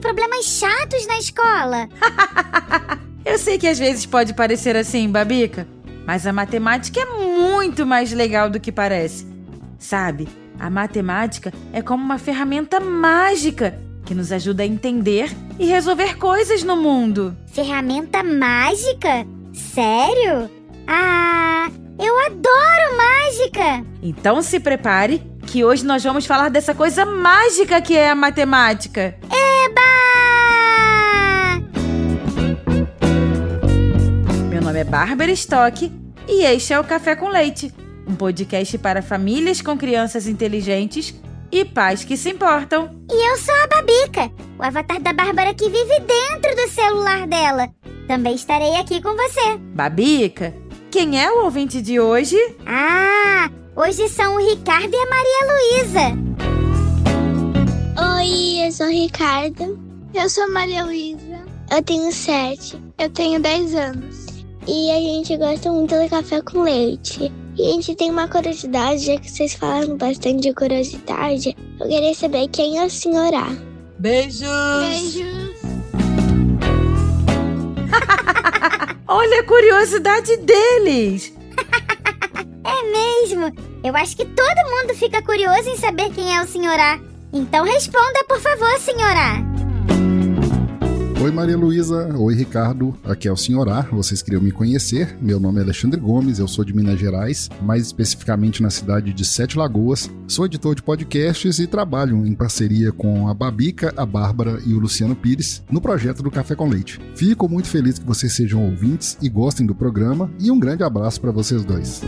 Problemas chatos na escola. Eu sei que às vezes pode parecer assim, Babica, mas a matemática é muito mais legal do que parece. Sabe, a matemática é como uma ferramenta mágica que nos ajuda a entender e resolver coisas no mundo. Ferramenta mágica? Sério? Ah, eu adoro mágica! Então se prepare, que hoje nós vamos falar dessa coisa mágica que é a matemática. Eba! É Bárbara Stock e este é o Café com Leite, um podcast para famílias com crianças inteligentes e pais que se importam. E eu sou a Babica, o avatar da Bárbara que vive dentro do celular dela. Também estarei aqui com você. Babica, quem é o ouvinte de hoje? Ah, hoje são o Ricardo e a Maria Luísa. Oi, eu sou o Ricardo. Eu sou a Maria Luísa. Eu tenho sete. Eu tenho 10 anos. E a gente gosta muito do café com leite. E a gente tem uma curiosidade, já que vocês falaram bastante de curiosidade. Eu queria saber quem é o senhor A. Beijos! Beijos! Olha a curiosidade deles! É mesmo? Eu acho que todo mundo fica curioso em saber quem é o Sr. A. Então responda, por favor, Sr. Oi Maria Luísa, oi Ricardo, aqui é o Senhor A, vocês queriam me conhecer, meu nome é Alexandre Gomes, eu sou de Minas Gerais, mais especificamente na cidade de Sete Lagoas, sou editor de podcasts e trabalho em parceria com a Babica, a Bárbara e o Luciano Pires no projeto do Café com Leite. Fico muito feliz que vocês sejam ouvintes e gostem do programa e um grande abraço para vocês dois.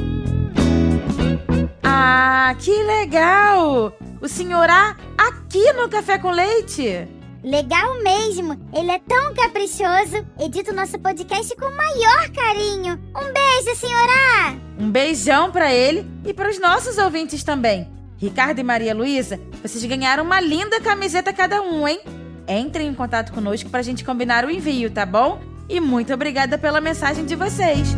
Ah, que legal! O senhor A aqui no Café com Leite! Legal mesmo! Ele é tão caprichoso. Edita o nosso podcast com o maior carinho. Um beijo, senhora! Um beijão pra ele e para os nossos ouvintes também. Ricardo e Maria Luísa, vocês ganharam uma linda camiseta cada um, hein? Entrem em contato conosco pra gente combinar o envio, tá bom? E muito obrigada pela mensagem de vocês.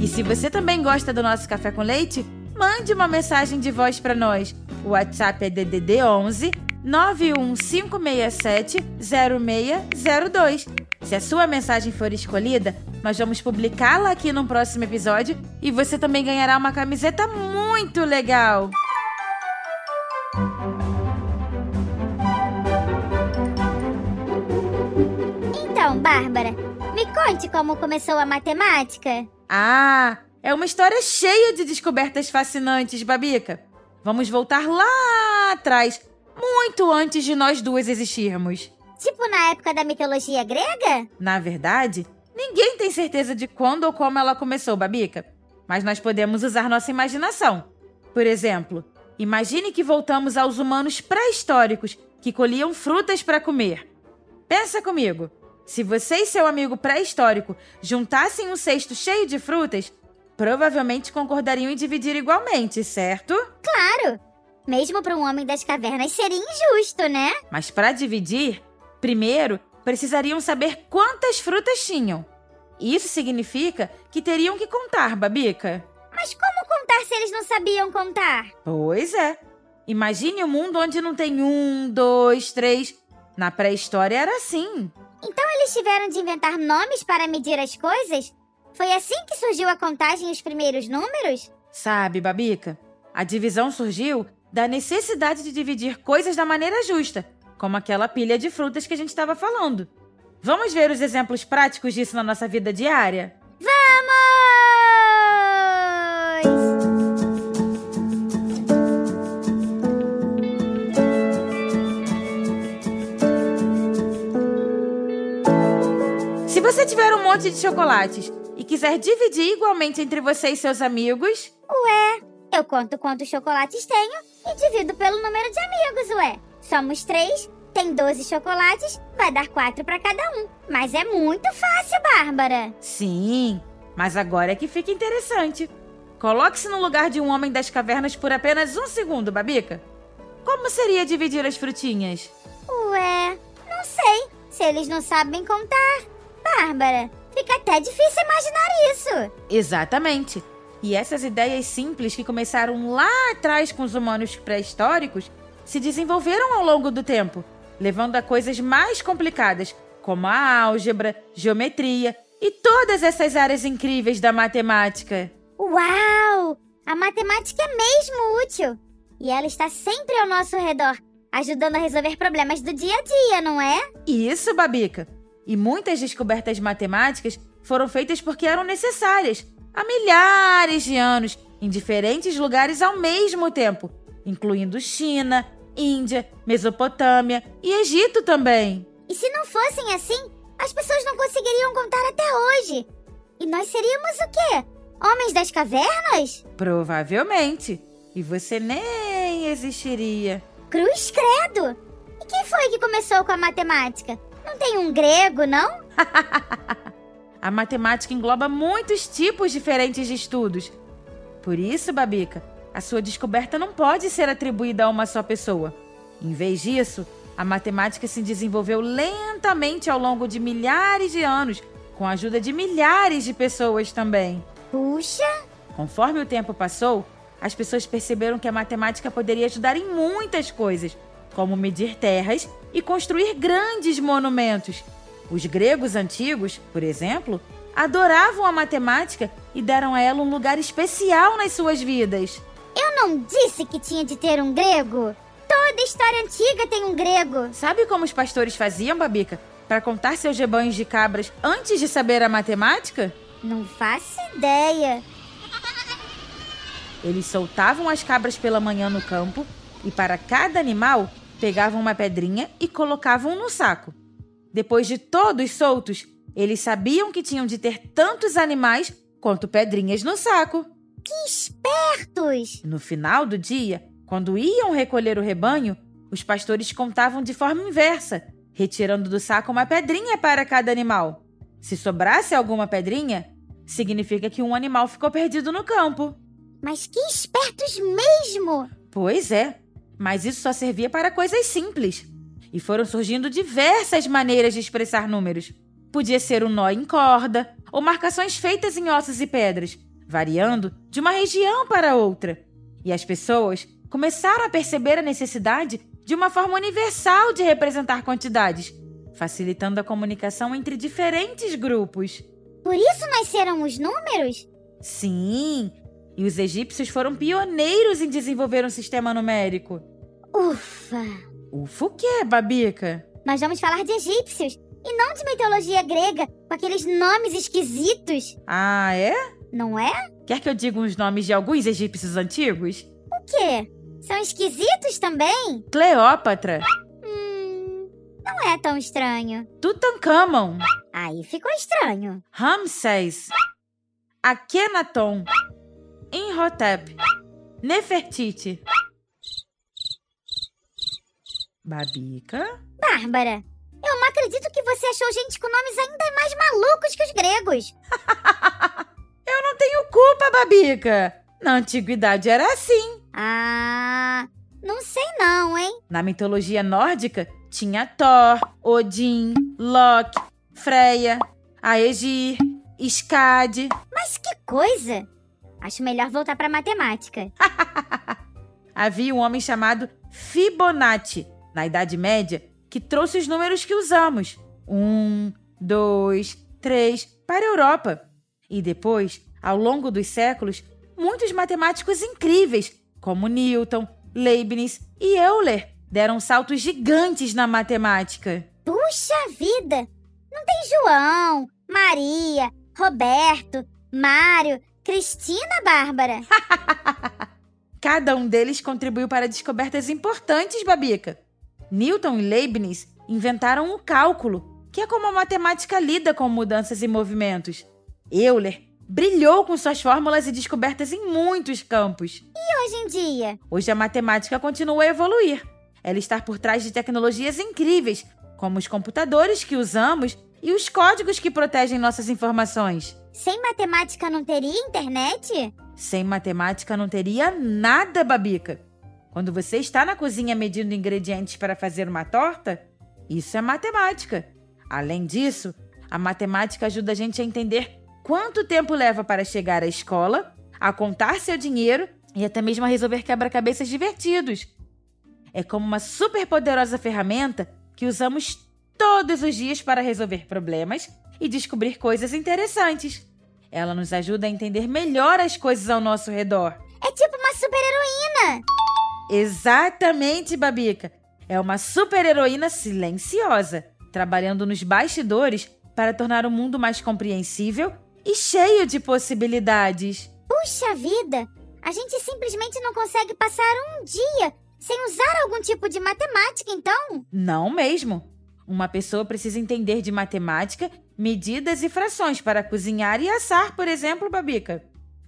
E se você também gosta do nosso café com leite, mande uma mensagem de voz para nós. O WhatsApp é DDD 11 91567 0602. Se a sua mensagem for escolhida, nós vamos publicá-la aqui no próximo episódio e você também ganhará uma camiseta muito legal. Então, Bárbara, me conte como começou a matemática. Ah, é uma história cheia de descobertas fascinantes, Babica. Vamos voltar lá atrás, muito antes de nós duas existirmos. Tipo na época da mitologia grega? Na verdade, ninguém tem certeza de quando ou como ela começou, Babica. Mas nós podemos usar nossa imaginação. Por exemplo, imagine que voltamos aos humanos pré-históricos que colhiam frutas para comer. Pensa comigo. Se você e seu amigo pré-histórico juntassem um cesto cheio de frutas, provavelmente concordariam em dividir igualmente, certo? Claro! Mesmo para um homem das cavernas seria injusto, né? Mas para dividir, primeiro precisariam saber quantas frutas tinham. Isso significa que teriam que contar, Babica. Mas como contar se eles não sabiam contar? Pois é. Imagine um mundo onde não tem um, dois, três. Na pré-história era assim. Então eles tiveram de inventar nomes para medir as coisas? Foi assim que surgiu a contagem e os primeiros números? Sabe, Babica, a divisão surgiu da necessidade de dividir coisas da maneira justa, como aquela pilha de frutas que a gente estava falando. Vamos ver os exemplos práticos disso na nossa vida diária? Você tiver um monte de chocolates e quiser dividir igualmente entre você e seus amigos, Ué, eu Eu conto quantos chocolates tenho e divido pelo número de amigos, ué. Somos três, tem 12 chocolates, vai dar quatro para cada um. Mas é muito fácil, Bárbara. Sim, mas agora é que fica interessante. Coloque-se no lugar de um homem das cavernas por apenas um segundo, Babica. Como seria dividir as frutinhas? Ué, não sei. Se eles não sabem contar. Bárbara, fica até difícil imaginar isso. Exatamente. E essas ideias simples que começaram lá atrás com os humanos pré-históricos se desenvolveram ao longo do tempo, levando a coisas mais complicadas, como a álgebra, geometria e todas essas áreas incríveis da matemática. Uau! A matemática é mesmo útil. E ela está sempre ao nosso redor, ajudando a resolver problemas do dia a dia, não é? Isso, Babica. E muitas descobertas matemáticas foram feitas porque eram necessárias há milhares de anos, em diferentes lugares ao mesmo tempo, incluindo China, Índia, Mesopotâmia e Egito também. E se não fossem assim, as pessoas não conseguiriam contar até hoje. E nós seríamos o quê? Homens das cavernas? Provavelmente. E você nem existiria. Cruz credo! E quem foi que começou com a matemática? Não tem um grego, não? a matemática engloba muitos tipos diferentes de estudos. Por isso, Babica, a sua descoberta não pode ser atribuída a uma só pessoa. Em vez disso, a matemática se desenvolveu lentamente ao longo de milhares de anos, com a ajuda de milhares de pessoas também. Puxa! Conforme o tempo passou, as pessoas perceberam que a matemática poderia ajudar em muitas coisas, como medir terras e construir grandes monumentos. Os gregos antigos, por exemplo, adoravam a matemática e deram a ela um lugar especial nas suas vidas. Eu não disse que tinha de ter um grego? Toda história antiga tem um grego. Sabe como os pastores faziam, Babica, para contar seus rebanhos de cabras antes de saber a matemática? Não faço ideia. Eles soltavam as cabras pela manhã no campo e, para cada animal, pegavam uma pedrinha e colocavam no saco. Depois de todos soltos, eles sabiam que tinham de ter tantos animais quanto pedrinhas no saco. Que espertos! No final do dia, quando iam recolher o rebanho, os pastores contavam de forma inversa, retirando do saco uma pedrinha para cada animal. Se sobrasse alguma pedrinha, significa que um animal ficou perdido no campo. Mas que espertos mesmo! Pois é, mas isso só servia para coisas simples. E foram surgindo diversas maneiras de expressar números. Podia ser um nó em corda ou marcações feitas em ossos e pedras, variando de uma região para outra. E as pessoas começaram a perceber a necessidade de uma forma universal de representar quantidades, facilitando a comunicação entre diferentes grupos. Por isso nasceram os números? Sim, e os egípcios foram pioneiros em desenvolver um sistema numérico. Ufa! Ufa o quê, Babica? Nós vamos falar de egípcios e não de mitologia grega, com aqueles nomes esquisitos. Ah, é? Não é? Quer que eu diga os nomes de alguns egípcios antigos? O quê? São esquisitos também? Cleópatra. Hum, não é tão estranho. Tutankhamon. Aí ficou estranho. Ramsés. Akhenaton. Imhotep, Nefertiti. Babica? Bárbara, eu não acredito que você achou gente com nomes ainda mais malucos que os gregos. eu não tenho culpa, Babica. Na antiguidade era assim. Ah, não sei não, hein? Na mitologia nórdica tinha Thor, Odin, Loki, Freya, Aegir, Skadi. Mas que coisa! Acho melhor voltar para matemática. Havia um homem chamado Fibonacci, na Idade Média, que trouxe os números que usamos. Um, dois, três, para a Europa. E depois, ao longo dos séculos, muitos matemáticos incríveis, como Newton, Leibniz e Euler, deram saltos gigantes na matemática. Puxa vida! Não tem João, Maria, Roberto, Mário, Cristina Bárbara. Cada um deles contribuiu para descobertas importantes, Babica. Newton e Leibniz inventaram o cálculo, que é como a matemática lida com mudanças e movimentos. Euler brilhou com suas fórmulas e descobertas em muitos campos. E hoje em dia? Hoje a matemática continua a evoluir. Ela está por trás de tecnologias incríveis, como os computadores que usamos e os códigos que protegem nossas informações. Sem matemática não teria internet? Sem matemática não teria nada, Babica. Quando você está na cozinha medindo ingredientes para fazer uma torta, isso é matemática. Além disso, a matemática ajuda a gente a entender quanto tempo leva para chegar à escola, a contar seu dinheiro e até mesmo a resolver quebra-cabeças divertidos. É como uma superpoderosa ferramenta que usamos todos os dias para resolver problemas e descobrir coisas interessantes. Ela nos ajuda a entender melhor as coisas ao nosso redor. É tipo uma super-heroína! Exatamente, Babica! É uma super-heroína silenciosa, trabalhando nos bastidores para tornar o mundo mais compreensível e cheio de possibilidades. Puxa vida! A gente simplesmente não consegue passar um dia sem usar algum tipo de matemática, então? Não mesmo. Uma pessoa precisa entender de matemática, medidas e frações para cozinhar e assar, por exemplo, Babica.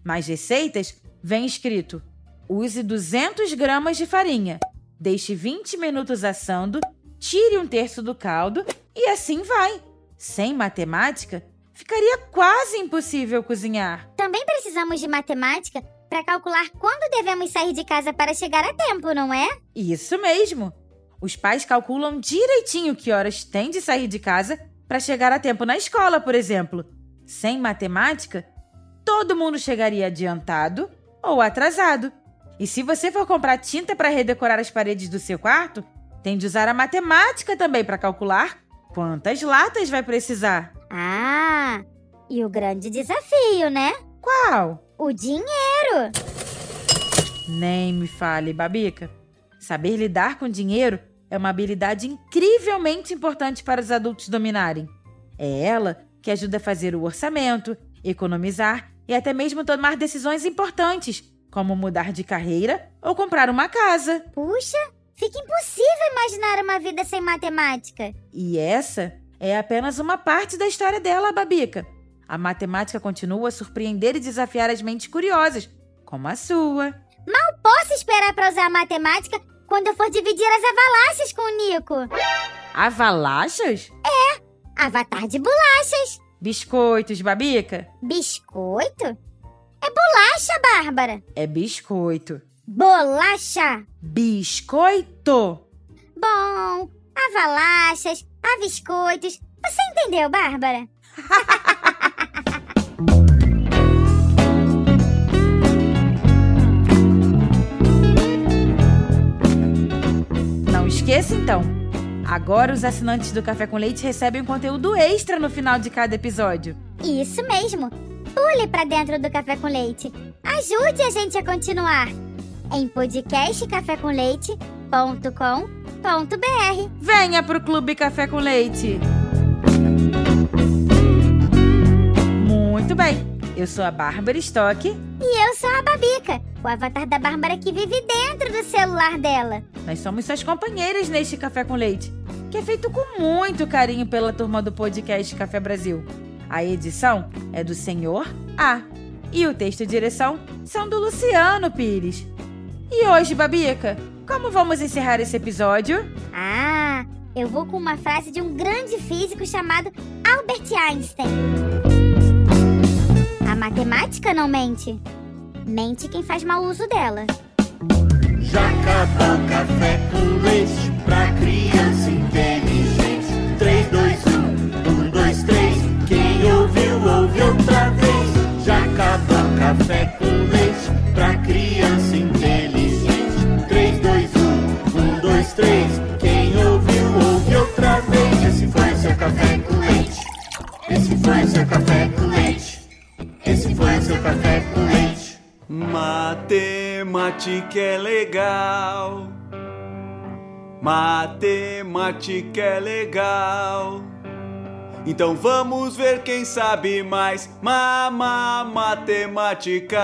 Nas receitas, vem escrito: use 200 gramas de farinha, deixe 20 minutos assando, tire um terço do caldo e assim vai. Sem matemática, ficaria quase impossível cozinhar. Também precisamos de matemática para calcular quando devemos sair de casa para chegar a tempo, não é? Isso mesmo. Os pais calculam direitinho que horas tem de sair de casa para chegar a tempo na escola, por exemplo. Sem matemática, todo mundo chegaria adiantado ou atrasado. E se você for comprar tinta para redecorar as paredes do seu quarto, tem de usar a matemática também para calcular quantas latas vai precisar. Ah, e o grande desafio, né? Qual? O dinheiro. Nem me fale, Babica. Saber lidar com dinheiro é uma habilidade incrivelmente importante para os adultos dominarem. É ela que ajuda a fazer o orçamento, economizar e até mesmo tomar decisões importantes, como mudar de carreira ou comprar uma casa. Puxa, fica impossível imaginar uma vida sem matemática. E essa é apenas uma parte da história dela, Babica. A matemática continua a surpreender e desafiar as mentes curiosas, como a sua. Mal posso esperar para usar a matemática quando eu for dividir as avalachas com o Nico. Avalachas? É, avatar de bolachas. Biscoitos, Babica? Biscoito? É bolacha, Bárbara. É biscoito. Bolacha. Biscoito. Bom, avalachas, a biscoitos. Você entendeu, Bárbara? então. Agora os assinantes do Café com Leite recebem conteúdo extra no final de cada episódio. Isso mesmo. Pule para dentro do Café com Leite. Ajude a gente a continuar em podcastcafécomleite.com.br. Venha pro Clube Café com Leite. Muito bem. Eu sou a Bárbara Stock. E eu sou a Babica, o avatar da Bárbara que vive dentro do celular dela. Nós somos suas companheiras neste Café com Leite, que é feito com muito carinho pela turma do podcast Café Brasil. A edição é do Senhor A. E o texto e direção são do Luciano Pires. E hoje, Babica, como vamos encerrar esse episódio? Ah, eu vou com uma frase de um grande físico chamado Albert Einstein. A matemática não mente. Mente quem faz mau uso dela. Já acabou café com leite pra criança inteligente. 3, 2, 1, 1, 2, 3. Quem ouviu, ouve outra vez. Já acabou café com leite Matemática é legal. Matemática é legal. Então vamos ver quem sabe mais. Mama matemática.